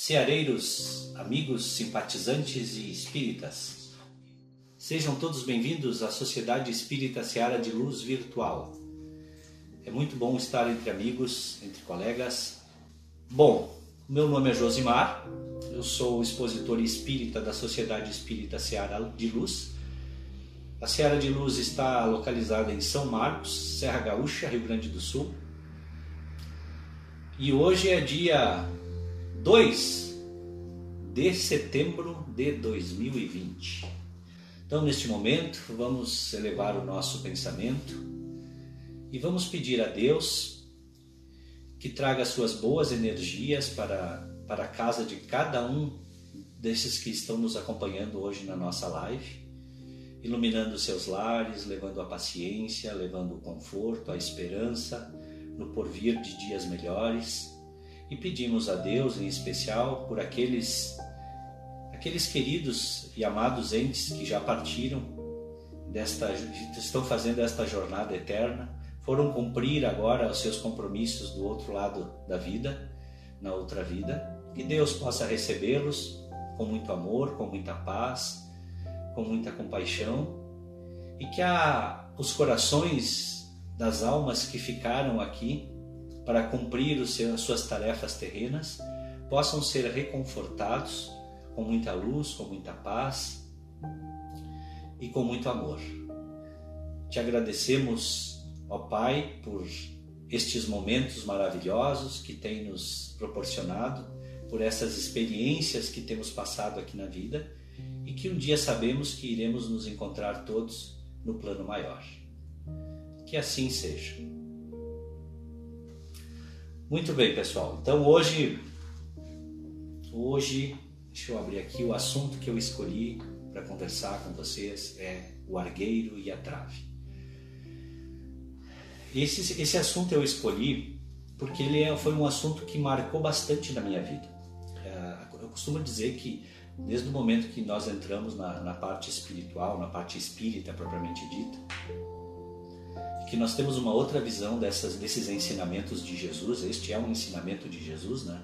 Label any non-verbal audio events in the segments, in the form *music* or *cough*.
Ceareiros, amigos, simpatizantes e espíritas, sejam todos bem-vindos à Sociedade Espírita Seara de Luz Virtual. É muito bom estar entre amigos, entre colegas. Bom, meu nome é Josimar, eu sou expositor espírita da Sociedade Espírita Seara de Luz. A Seara de Luz está localizada em São Marcos, Serra Gaúcha, Rio Grande do Sul. E hoje é dia 2 de setembro de 2020. Então, neste momento, vamos elevar o nosso pensamento e vamos pedir a Deus que traga suas boas energias para, para a casa de cada um desses que estão nos acompanhando hoje na nossa live, iluminando seus lares, levando a paciência, levando o conforto, a esperança no porvir de dias melhores e pedimos a Deus em especial por aqueles aqueles queridos e amados entes que já partiram desta estão fazendo esta jornada eterna, foram cumprir agora os seus compromissos do outro lado da vida, na outra vida, que Deus possa recebê-los com muito amor, com muita paz, com muita compaixão. E que a, os corações das almas que ficaram aqui para cumprir os seus, as suas tarefas terrenas possam ser reconfortados com muita luz, com muita paz e com muito amor. Te agradecemos, ó Pai, por estes momentos maravilhosos que tem nos proporcionado, por essas experiências que temos passado aqui na vida e que um dia sabemos que iremos nos encontrar todos no plano maior. Que assim seja. Muito bem, pessoal. Então hoje, hoje, deixa eu abrir aqui o assunto que eu escolhi para conversar com vocês é o argueiro e a trave. Esse, esse assunto eu escolhi porque ele é, foi um assunto que marcou bastante na minha vida. É, eu costumo dizer que desde o momento que nós entramos na, na parte espiritual, na parte espírita propriamente dita, que nós temos uma outra visão dessas, desses ensinamentos de Jesus. Este é um ensinamento de Jesus, né?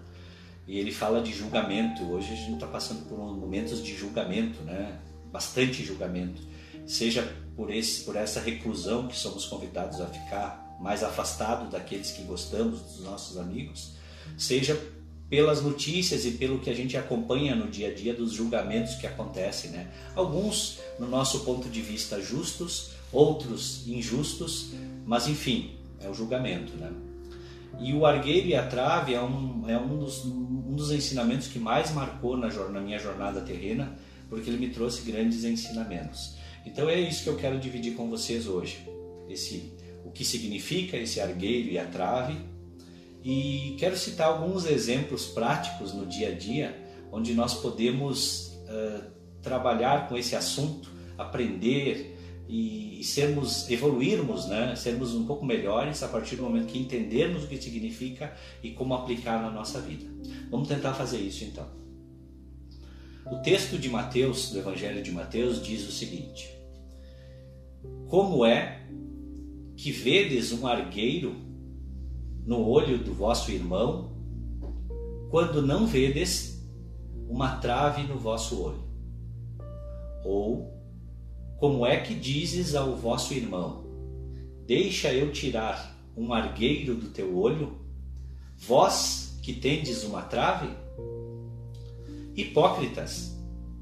E ele fala de julgamento. Hoje a gente está passando por momentos de julgamento, né? Bastante julgamento. Seja por, esse, por essa reclusão que somos convidados a ficar mais afastado daqueles que gostamos, dos nossos amigos, seja pelas notícias e pelo que a gente acompanha no dia a dia dos julgamentos que acontecem, né? Alguns, no nosso ponto de vista, justos, outros injustos, mas enfim, é o julgamento, né? E o argueiro e a trave é um, é um, dos, um dos ensinamentos que mais marcou na, na minha jornada terrena, porque ele me trouxe grandes ensinamentos. Então é isso que eu quero dividir com vocês hoje. Esse, o que significa esse argueiro e a trave. E quero citar alguns exemplos práticos no dia a dia, onde nós podemos uh, trabalhar com esse assunto, aprender, e, sermos evoluirmos, né? sermos um pouco melhores a partir do momento que entendermos o que significa e como aplicar na nossa vida. Vamos tentar fazer isso então. O texto de Mateus, do Evangelho de Mateus, diz o seguinte: Como é que vedes um argueiro no olho do vosso irmão, quando não vedes uma trave no vosso olho? Ou como é que dizes ao vosso irmão: Deixa eu tirar um argueiro do teu olho, vós que tendes uma trave? Hipócritas,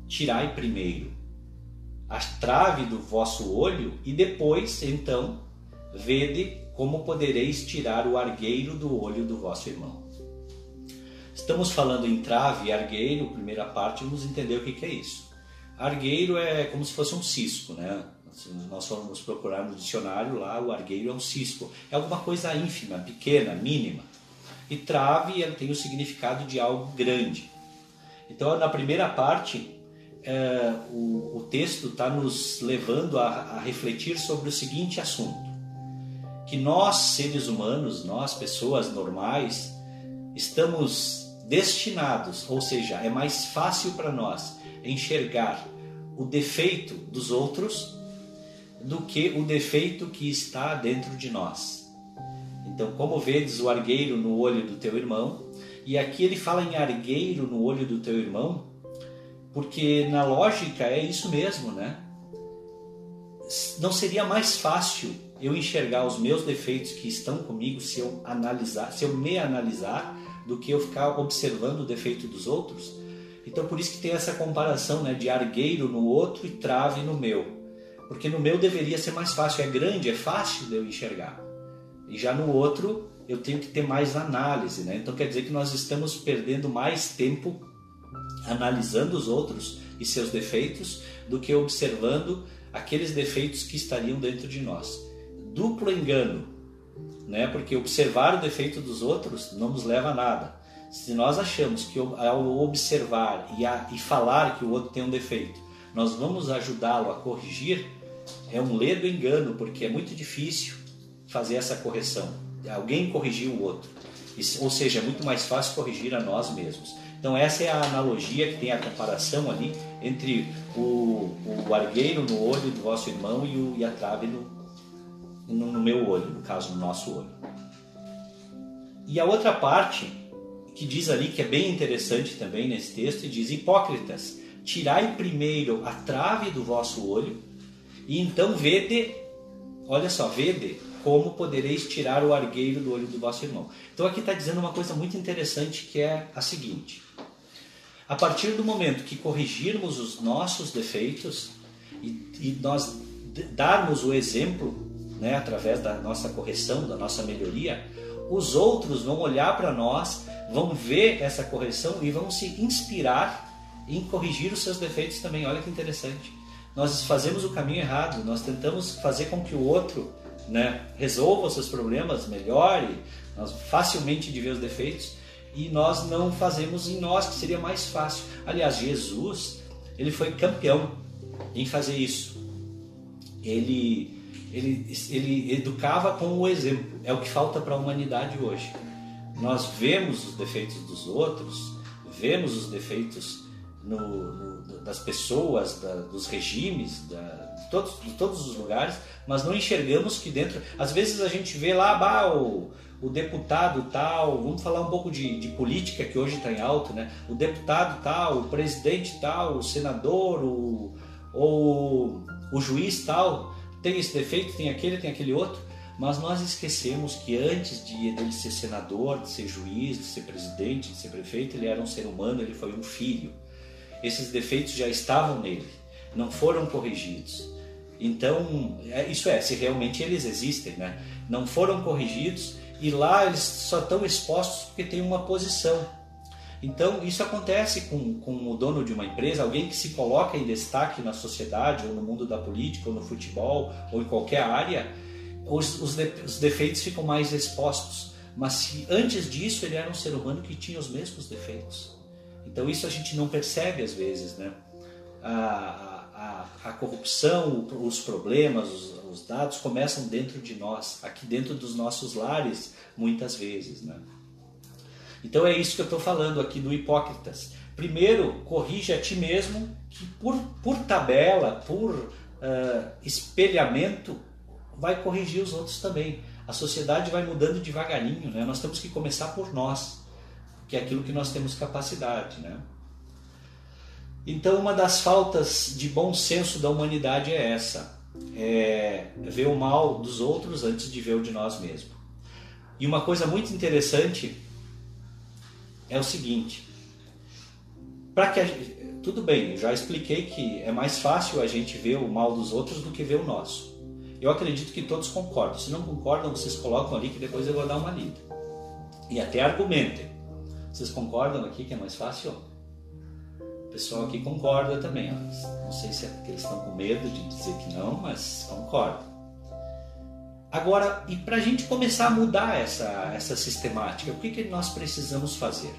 tirai primeiro a trave do vosso olho e depois, então, vede como podereis tirar o argueiro do olho do vosso irmão. Estamos falando em trave e argueiro, primeira parte, vamos entender o que é isso. Argueiro é como se fosse um cisco, né? Se nós formos procurar no dicionário lá, o argueiro é um cisco. É alguma coisa ínfima, pequena, mínima. E trave tem o significado de algo grande. Então, na primeira parte, é, o, o, texto está nos levando a, a refletir sobre o seguinte assunto: que nós, seres humanos, nós, pessoas normais, estamos destinados, ou seja, é mais fácil para nós enxergar o defeito dos outros do que o defeito que está dentro de nós. Então, como vedes o argueiro no olho do teu irmão, e aqui ele fala em argueiro no olho do teu irmão, porque na lógica é isso mesmo, né? Não seria mais fácil eu enxergar os meus defeitos que estão comigo se eu analisar, se eu me analisar, do que eu ficar observando o defeito dos outros? Então por isso que tem essa comparação, né, de argueiro no outro e trave no meu. Porque no meu deveria ser mais fácil, é grande, é fácil de eu enxergar. E já no outro eu tenho que ter mais análise, né? Então quer dizer que nós estamos perdendo mais tempo analisando os outros e seus defeitos do que observando aqueles defeitos que estariam dentro de nós. Duplo engano, né? Porque observar o defeito dos outros não nos leva a nada. Se nós achamos que ao observar e, a, e falar que o outro tem um defeito, nós vamos ajudá-lo a corrigir, é um ledo engano, porque é muito difícil fazer essa correção. Alguém corrigir o outro. Ou seja, é muito mais fácil corrigir a nós mesmos. Então essa é a analogia que tem a comparação ali entre o, o argueiro no olho do vosso irmão e, o, e a trave no, no, meu olho, no caso, no nosso olho. E a outra parte que diz ali que é bem interessante também nesse texto, diz: Hipócritas, tirai primeiro a trave do vosso olho, e então vede, olha só, vede como podereis tirar o argueiro do olho do vosso irmão. Então aqui está dizendo uma coisa muito interessante que é a seguinte: a partir do momento que corrigirmos os nossos defeitos e, e nós darmos o exemplo, né, através da nossa correção, da nossa melhoria, os outros vão olhar para nós, vão ver essa correção e vão se inspirar em corrigir os seus defeitos também. Olha que interessante. Nós fazemos o caminho errado, nós tentamos fazer com que o outro né, resolva os seus problemas, melhore, nós facilmente de ver os defeitos, e nós não fazemos em nós, que seria mais fácil. Aliás, Jesus, ele foi campeão em fazer isso. Ele, ele, ele educava com o exemplo. É o que falta para a humanidade hoje. Nós vemos os defeitos dos outros, vemos os defeitos no, no, das pessoas, da, dos regimes, da, de, todos, de todos os lugares, mas não enxergamos que dentro. Às vezes a gente vê lá, bah, o, o deputado tal, vamos falar um pouco de, de política que hoje está em alto, né? O deputado tal, o presidente tal, o senador, o, ou o juiz tal, tem esse defeito, tem aquele, tem aquele outro, mas nós esquecemos que antes de ele ser senador, de ser juiz, de ser presidente, de ser prefeito, ele era um ser humano, ele foi um filho. Esses defeitos já estavam nele, não foram corrigidos. Então, é, isso é, se realmente eles existem, né? Não foram corrigidos e lá eles só estão expostos porque tem uma posição. Então, isso acontece com, com o dono de uma empresa, alguém que se coloca em destaque na sociedade, ou no mundo da política, ou no futebol, ou em qualquer área, os, os, de, os defeitos ficam mais expostos. Mas se antes disso ele era um ser humano que tinha os mesmos defeitos. Então, isso a gente não percebe às vezes, né? A, a, a corrupção, os problemas, os, os dados começam dentro de nós, aqui dentro dos nossos lares, muitas vezes. Né? Então é isso que eu estou falando aqui do Hipócritas. Primeiro, corrige a ti mesmo, que por, por tabela, por uh, espelhamento, vai corrigir os outros também. A sociedade vai mudando devagarinho, né? nós temos que começar por nós, que é aquilo que nós temos capacidade. Né? Então, uma das faltas de bom senso da humanidade é essa é, ver o mal dos outros antes de ver o de nós mesmos. E uma coisa muito interessante é o seguinte: para que a, tudo bem, já expliquei que é mais fácil a gente ver o mal dos outros do que ver o nosso. Eu acredito que todos concordam. Se não concordam, vocês colocam ali que depois eu vou dar uma lida. E até argumentem. Vocês concordam aqui que é mais fácil? pessoal aqui concorda também. Ó. Não sei se é porque eles estão com medo de dizer que não, mas concorda. Agora, e para a gente começar a mudar essa, essa sistemática, o que, que nós precisamos fazer?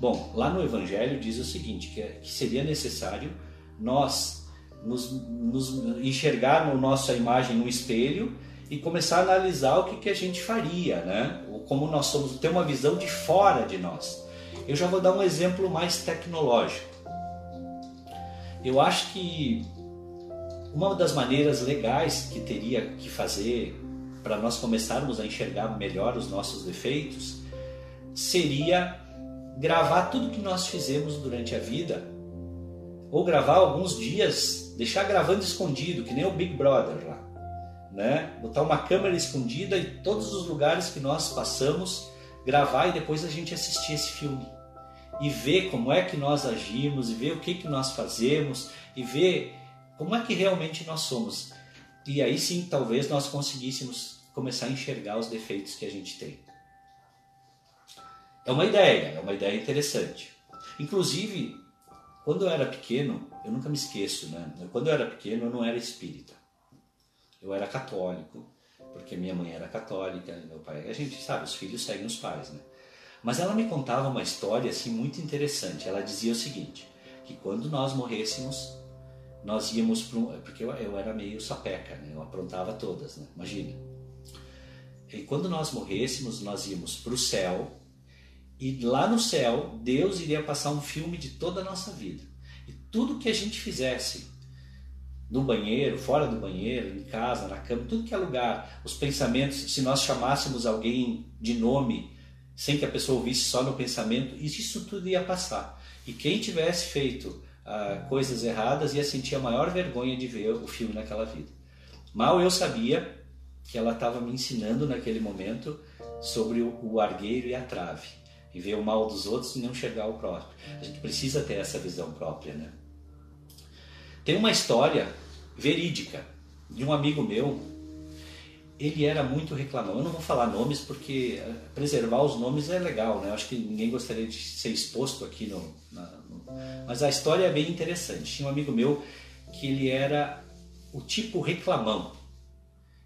Bom, lá no Evangelho diz o seguinte, que, que seria necessário nós nos, nos enxergar no nossa imagem no espelho e começar a analisar o que, que a gente faria, né? Como nós somos, ter uma visão de fora de nós. Eu já vou dar um exemplo mais tecnológico. Eu acho que uma das maneiras legais que teria que fazer para nós começarmos a enxergar melhor os nossos defeitos seria gravar tudo que nós fizemos durante a vida ou gravar alguns dias, deixar gravando escondido, que nem o Big Brother lá, né? Botar uma câmera escondida em todos os lugares que nós passamos, gravar e depois a gente assistir esse filme e ver como é que nós agimos e ver o que que nós fazemos e ver como é que realmente nós somos. E aí sim, talvez nós conseguíssemos começar a enxergar os defeitos que a gente tem. É uma ideia, é uma ideia interessante. Inclusive, quando eu era pequeno, eu nunca me esqueço, né? Quando eu era pequeno, eu não era espírita. Eu era católico, porque minha mãe era católica, meu pai. A gente sabe, os filhos seguem os pais, né? Mas ela me contava uma história assim muito interessante. Ela dizia o seguinte: que quando nós morrêssemos, nós íamos para um, porque eu, eu, era meio sapeca, né? eu aprontava todas, né? imagina. E quando nós morrêssemos, nós íamos para o céu e lá no céu Deus iria passar um filme de toda a nossa vida e tudo que a gente fizesse no banheiro, fora do banheiro, em casa, na cama, tudo que é lugar, os pensamentos, se nós chamássemos alguém de nome sem que a pessoa ouvisse só no pensamento, isso tudo ia passar. E quem tivesse feito ah, coisas erradas ia sentir a maior vergonha de ver o filme naquela vida. Mal eu sabia que ela estava me ensinando naquele momento sobre o, o argueiro e a trave. E ver o mal dos outros e não enxergar o próprio. A gente precisa ter essa visão própria, né? Tem uma história verídica de um amigo meu. Ele era muito reclamão. Eu não vou falar nomes porque eh, preservar os nomes é legal, né? Eu acho que ninguém gostaria de ser exposto aqui no, na, mas a história é bem interessante. Tinha um amigo meu que ele era o tipo reclamão.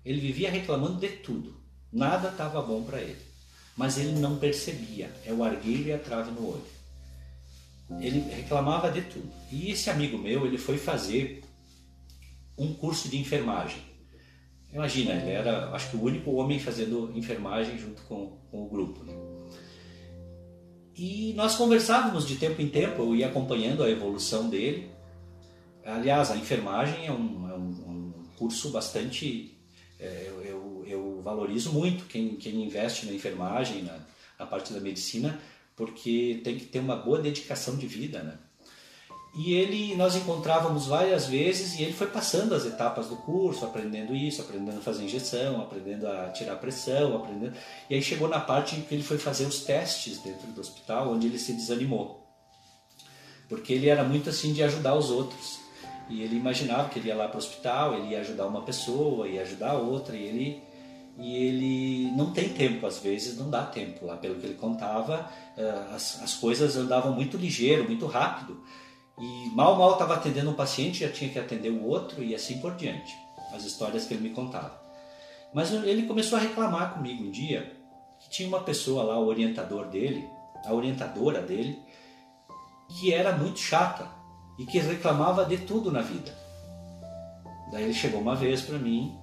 Ele vivia reclamando de tudo. Nada estava bom para ele. Mas ele não percebia. É o argueiro e a trave no olho. Ele reclamava de tudo. E esse amigo meu, ele foi fazer um curso de enfermagem. Imagina, ele era, acho que o único homem fazendo enfermagem junto com, com o grupo. Né? E nós conversávamos de tempo em tempo, eu ia acompanhando a evolução dele. Aliás, a enfermagem é um, é um, um curso bastante. É, valorizo muito quem, quem investe na enfermagem, na, na parte da medicina, porque tem que ter uma boa dedicação de vida, né? E ele, nós encontrávamos várias vezes e ele foi passando as etapas do curso, aprendendo isso, aprendendo a fazer injeção, aprendendo a tirar pressão, aprendendo. E aí chegou na parte em que ele foi fazer os testes dentro do hospital, onde ele se desanimou. Porque ele era muito assim de ajudar os outros. E ele imaginava que ele ia lá para o hospital, ele ia ajudar uma pessoa, ia ajudar outra, e ele e ele não tem tempo, às vezes não dá tempo lá, pelo que ele contava, eh, as, as coisas andavam muito ligeiro, muito rápido, e mal, mal estava atendendo um paciente, já tinha que atender o outro e assim por diante. As histórias que ele me contava. Mas ele começou a reclamar comigo um dia que tinha uma pessoa lá, o orientador dele, a orientadora dele, que era muito chata e que reclamava de tudo na vida. Daí ele chegou uma vez para mim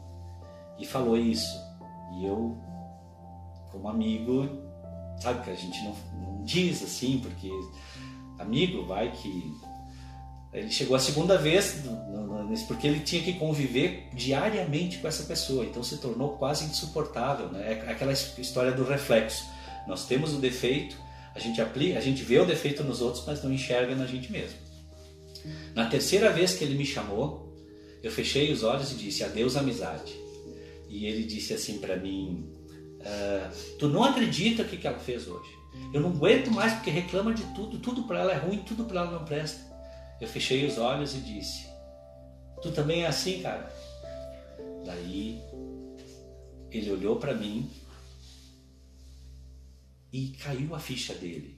e falou isso. E eu, como amigo, sabe que a gente não, não diz assim, porque amigo vai que ele chegou a segunda vez, porque ele tinha que conviver diariamente com essa pessoa, então se tornou quase insuportável. Né? É aquela história do reflexo. Nós temos o defeito, a gente aplica, a gente vê o defeito nos outros, mas não enxerga na gente mesmo. Na terceira vez que ele me chamou, eu fechei os olhos e disse: Adeus, amizade. E ele disse assim para mim: ah, Tu não acredita o que ela fez hoje? Eu não aguento mais porque reclama de tudo, tudo para ela é ruim, tudo para ela não presta. Eu fechei os olhos e disse: Tu também é assim, cara? Daí ele olhou para mim e caiu a ficha dele.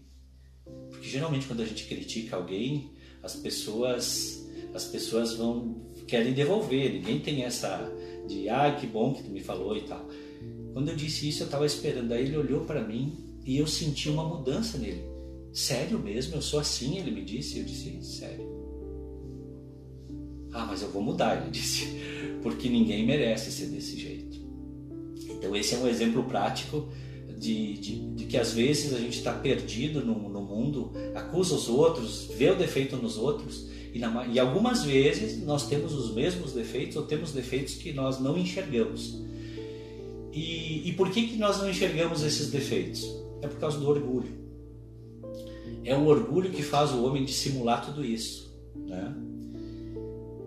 Porque geralmente quando a gente critica alguém, as pessoas as pessoas vão querem devolver. Ninguém tem essa de ah, que bom que tu me falou e tal. Quando eu disse isso, eu estava esperando. Aí ele olhou para mim e eu senti uma mudança nele. Sério mesmo? Eu sou assim? Ele me disse. Eu disse, sério. Ah, mas eu vou mudar, ele *laughs* disse, porque ninguém merece ser desse jeito. Então, esse é um exemplo prático de, de, de que às vezes a gente está perdido no, no, mundo, acusa os outros, vê o defeito nos outros, e, na, e algumas vezes nós temos os mesmos defeitos ou temos defeitos que nós não enxergamos. E, e por que, que nós não enxergamos esses defeitos? É por causa do orgulho. É o orgulho que faz o homem dissimular tudo isso. Né?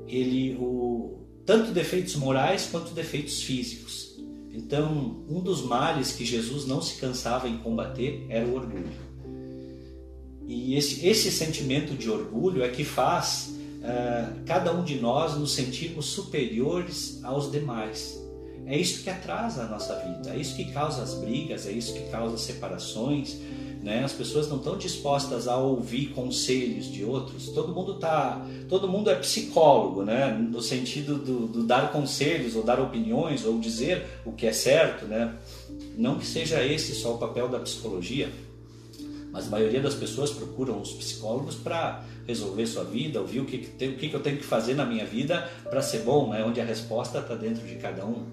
Ele, o, tanto defeitos morais quanto defeitos físicos. Então, um dos males que Jesus não se cansava em combater era o orgulho. E esse, esse sentimento de orgulho é que faz uh, cada um de nós nos sentirmos superiores aos demais. É isso que atrasa a nossa vida, é isso que causa as brigas, é isso que causa as separações. Né? As pessoas não estão dispostas a ouvir conselhos de outros. Todo mundo tá, todo mundo é psicólogo, né? No sentido do, do, dar conselhos ou dar opiniões ou dizer o que é certo, né? Não que seja esse só o papel da psicologia, mas a maioria das pessoas procuram os psicólogos para resolver sua vida, ouvir o que, que, tem, o que, que eu tenho que fazer na minha vida para ser bom, né? Onde a resposta está dentro de cada um.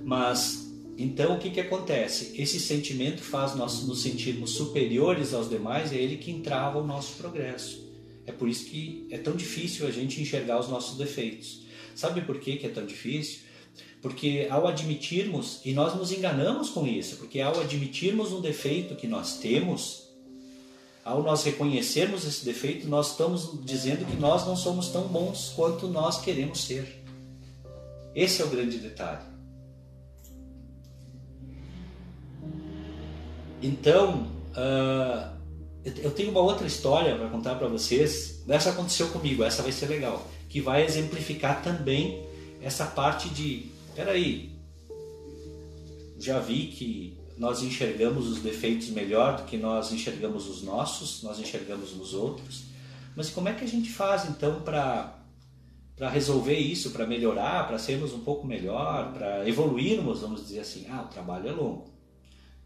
Mas então o que, que acontece? Esse sentimento faz nós nos sentirmos superiores aos demais, é ele que entrava o nosso progresso. É por isso que é tão difícil a gente enxergar os nossos defeitos. Sabe por que, que é tão difícil? Porque ao admitirmos, e nós nos enganamos com isso, porque ao admitirmos um defeito que nós temos, ao nós reconhecermos esse defeito, nós estamos dizendo que nós não somos tão bons quanto nós queremos ser. Esse é o grande detalhe. Então, uh, eu tenho uma outra história para contar para vocês. Essa aconteceu comigo, essa vai ser legal, que vai exemplificar também essa parte de, peraí, já vi que nós enxergamos os defeitos melhor do que nós enxergamos os nossos, nós enxergamos nos outros. Mas como é que a gente faz então para para resolver isso, para melhorar, para sermos um pouco melhor, para evoluirmos, vamos dizer assim. Ah, o trabalho é longo.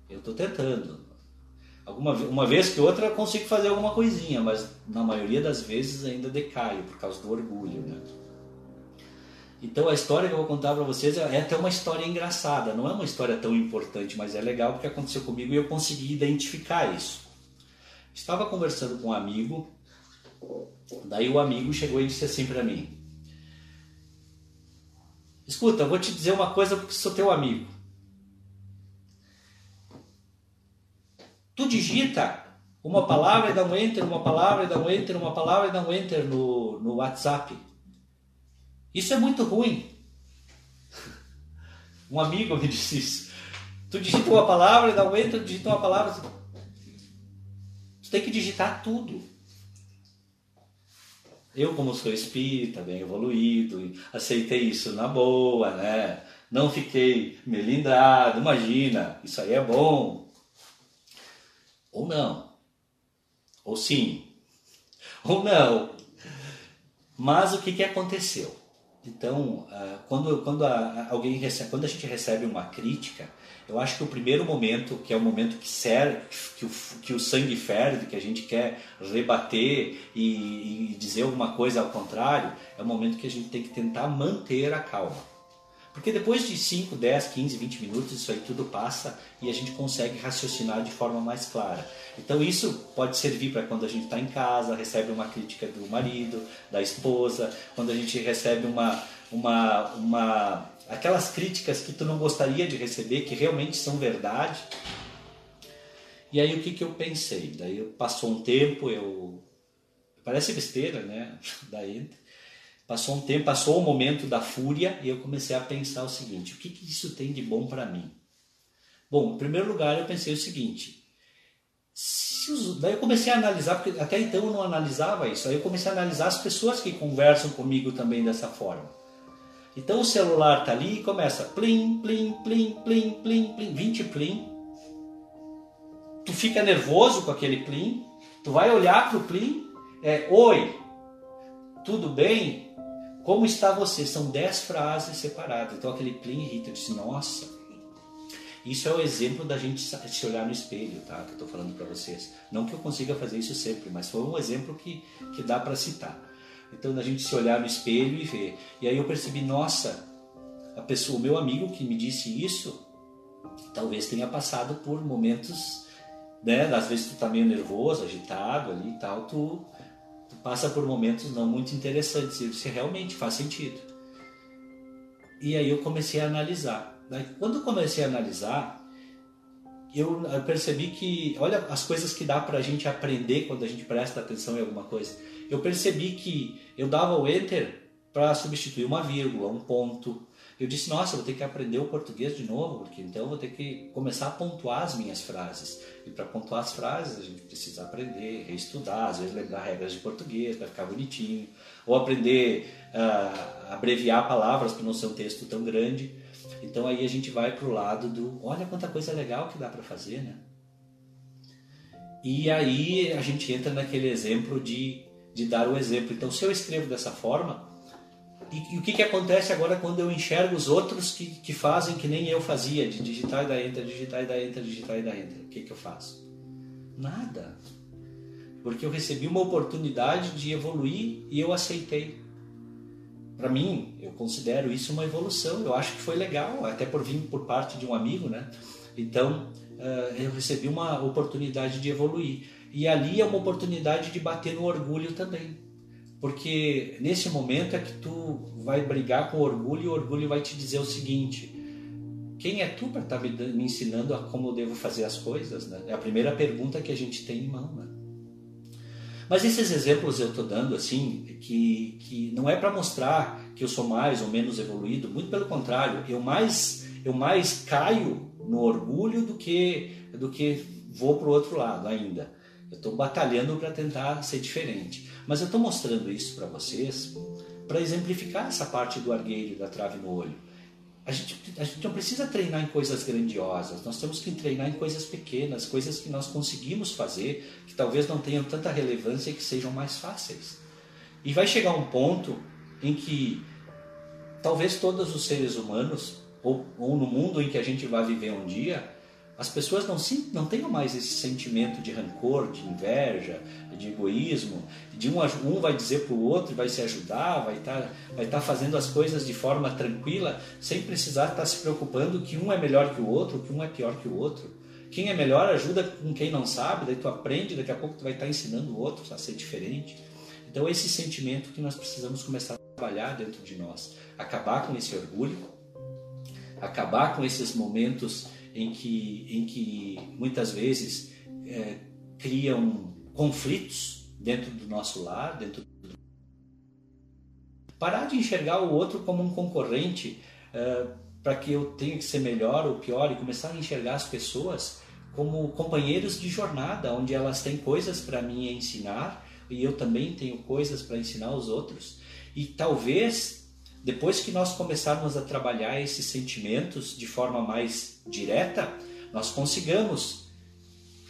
Eu estou tentando. Alguma uma vez que outra eu consigo fazer alguma coisinha, mas na maioria das vezes ainda decaio por causa do orgulho, né? Então a história que eu vou contar para vocês é até uma história engraçada, não é uma história tão importante, mas é legal porque aconteceu comigo e eu consegui identificar isso. Estava conversando com um amigo, daí o amigo chegou e disse assim para mim: Escuta, vou te dizer uma coisa porque sou teu amigo. Tu digita uma palavra e dá um enter, uma palavra e dá um enter, uma palavra e dá um enter no, no WhatsApp. Isso é muito ruim. Um amigo me disse isso. Tu digita uma palavra e dá um enter, digita uma palavra. Tu tem que digitar tudo. Eu, como sou espírita, bem evoluído, aceitei isso na boa, né? Não fiquei melindrado, imagina, isso aí é bom. Ou não. Ou sim. Ou não. Mas o que, que aconteceu? Então, ah, quando, quando, a, alguém recebe, quando a gente recebe uma crítica, eu acho que o primeiro momento, que é o momento que, que, o, que o sangue ferve, que a gente quer rebater e, e dizer alguma coisa ao contrário, é o momento que a gente tem que tentar manter a calma. Porque depois de 5, 10, 15, 20 minutos, isso aí tudo passa e a gente consegue raciocinar de forma mais clara. Então isso pode servir para quando a gente está em casa, recebe uma crítica do marido, da esposa, quando a gente recebe uma, uma, uma aquelas críticas que tu não gostaria de receber, que realmente são verdade. E aí o que, que eu pensei? Daí passou um tempo, eu parece besteira, né? *laughs* Daí Passou um tempo, passou o momento da fúria e eu comecei a pensar o seguinte: o que, que isso tem de bom para mim? Bom, em primeiro lugar, eu pensei o seguinte: os, daí eu comecei a analisar, porque até então eu não analisava isso, aí eu comecei a analisar as pessoas que conversam comigo também dessa forma. Então o celular tá ali e começa plim, plim, plim, plim, plim, plim, 20 plim. Tu fica nervoso com aquele plim, Tu vai olhar pro Plim, é, oi, tudo bem? Como está você? São dez frases separadas. Então aquele Plim irrita, eu disse, nossa, isso é o exemplo da gente se olhar no espelho, tá? Que eu estou falando para vocês. Não que eu consiga fazer isso sempre, mas foi um exemplo que, que dá para citar. Então da gente se olhar no espelho e ver. E aí eu percebi, nossa, a pessoa, o meu amigo que me disse isso, talvez tenha passado por momentos, né? Às vezes tu tá meio nervoso, agitado ali e tal, tu, passa por momentos não muito interessantes. E disse, realmente faz sentido. E aí eu comecei a analisar. Quando eu comecei a analisar, eu percebi que, olha as coisas que dá pra gente aprender quando a gente presta atenção em alguma coisa. Eu percebi que eu dava o enter para substituir uma vírgula, um ponto, eu disse, nossa, vou ter que aprender o português de novo, porque então vou ter que começar a pontuar as minhas frases. E para pontuar as frases, a gente precisa aprender, reestudar, às vezes lembrar regras de português para ficar bonitinho, ou aprender a uh, abreviar palavras para não ser um texto tão grande. Então aí a gente vai para o lado do, olha quanta coisa legal que dá para fazer, né? E aí a gente entra naquele exemplo de, de dar o exemplo. Então se eu escrevo dessa forma, e, e, o que, que acontece agora quando eu enxergo os outros que, que fazem que nem eu fazia, de digitar e dar enter, digitar e dar enter, digitar e dar enter? O que, que eu faço? Nada. Porque eu recebi uma oportunidade de evoluir e eu aceitei. Para mim, eu considero isso uma evolução. Eu acho que foi legal, até por vir por parte de um amigo, né? Então, uh, eu recebi uma oportunidade de evoluir. E ali é uma oportunidade de bater no orgulho também porque nesse momento é que tu vai brigar com o orgulho e o orgulho vai te dizer o seguinte: quem é tu para estar tá me, ensinando a como eu devo fazer as coisas? Né? É a primeira pergunta que a gente tem em mão. Né? Mas esses exemplos eu estou dando assim, que, que não é para mostrar que eu sou mais ou menos evoluído, muito pelo contrário, eu mais, eu mais caio no orgulho do que, do que vou para o outro lado ainda. Eu estou batalhando para tentar ser diferente. Mas eu estou mostrando isso para vocês para exemplificar essa parte do argueiro da trave no olho. A gente, a gente não precisa treinar em coisas grandiosas, nós temos que treinar em coisas pequenas, coisas que nós conseguimos fazer, que talvez não tenham tanta relevância e que sejam mais fáceis. E vai chegar um ponto em que talvez todos os seres humanos, ou, ou no mundo em que a gente vai viver um dia, as pessoas não, não tenham mais esse sentimento de rancor, de inveja, de egoísmo, de um, um vai dizer para o outro, vai se ajudar, vai estar tá, vai tá fazendo as coisas de forma tranquila, sem precisar estar tá se preocupando que um é melhor que o outro, que um é pior que o outro. Quem é melhor ajuda com quem não sabe, daí tu aprende, daqui a pouco tu vai estar tá ensinando o outro a ser diferente. Então esse sentimento que nós precisamos começar a trabalhar dentro de nós, acabar com esse orgulho, acabar com esses momentos em que, em que muitas vezes é, criam conflitos dentro do nosso lar, dentro do... parar de enxergar o outro como um concorrente é, para que eu tenha que ser melhor ou pior e começar a enxergar as pessoas como companheiros de jornada, onde elas têm coisas para mim ensinar e eu também tenho coisas para ensinar os outros. E talvez depois que nós começarmos a trabalhar esses sentimentos de forma mais direta, nós consigamos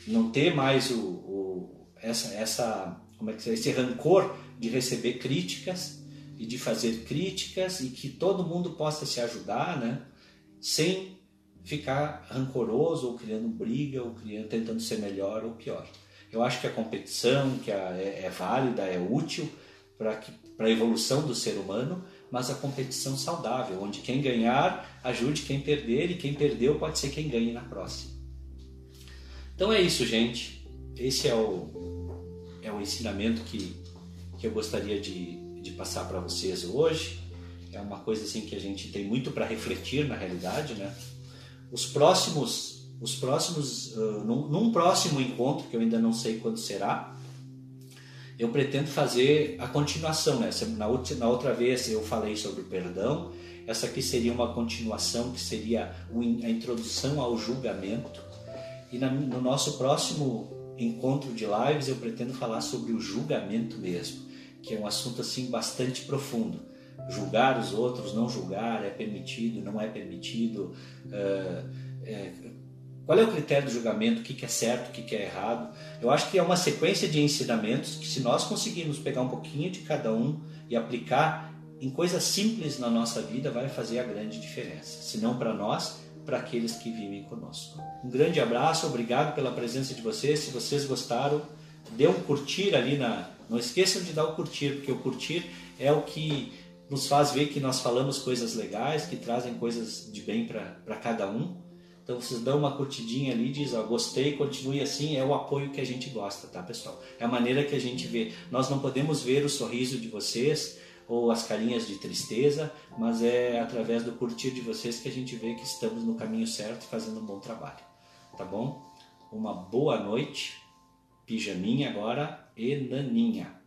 não ter mais o, o essa, essa, como é que é, esse rancor de receber críticas e de fazer críticas e que todo mundo possa se ajudar, né? Sem ficar rancoroso ou criando briga ou criando, tentando ser melhor ou pior. Eu acho que a competição que é, é válida, é útil para a evolução do ser humano, mas a competição saudável, onde quem ganhar ajude quem perder e quem perdeu pode ser quem ganhe na próxima. Então é isso, gente. Esse é o, é o ensinamento que, que eu gostaria de, de passar para vocês hoje. É uma coisa assim que a gente tem muito para refletir na realidade, né? Os próximos, os próximos, uh, num, num próximo encontro que eu ainda não sei quando será, eu pretendo fazer a continuação. Né? Na, outra, na outra vez eu falei sobre o perdão, essa aqui seria uma continuação, que seria a introdução ao julgamento. E no nosso próximo encontro de lives eu pretendo falar sobre o julgamento mesmo, que é um assunto assim bastante profundo. Julgar os outros, não julgar, é permitido, não é permitido. É, Qual é o critério do julgamento? O que, é certo, o que, que é errado? Eu acho que é uma sequência de ensinamentos que, se nós conseguirmos pegar um pouquinho de cada um e aplicar em coisas simples na nossa vida, vai fazer a grande diferença. Se não para nós, para aqueles que vivem conosco. Um grande abraço, obrigado pela presença de vocês. Se vocês gostaram, dê um curtir ali na. Não esqueçam de dar o curtir, porque o curtir é o que nos faz ver que nós falamos coisas legais, que trazem coisas de bem para cada um. Então vocês dão uma curtidinha ali, diz, ó, gostei, continue assim, é o apoio que a gente gosta, tá, pessoal? É a maneira que a gente vê. Nós não podemos ver o sorriso de vocês ou as carinhas de tristeza, mas é através do curtir de vocês que a gente vê que estamos no caminho certo e fazendo um bom trabalho, tá bom? Uma boa noite, pijaminha agora e naninha.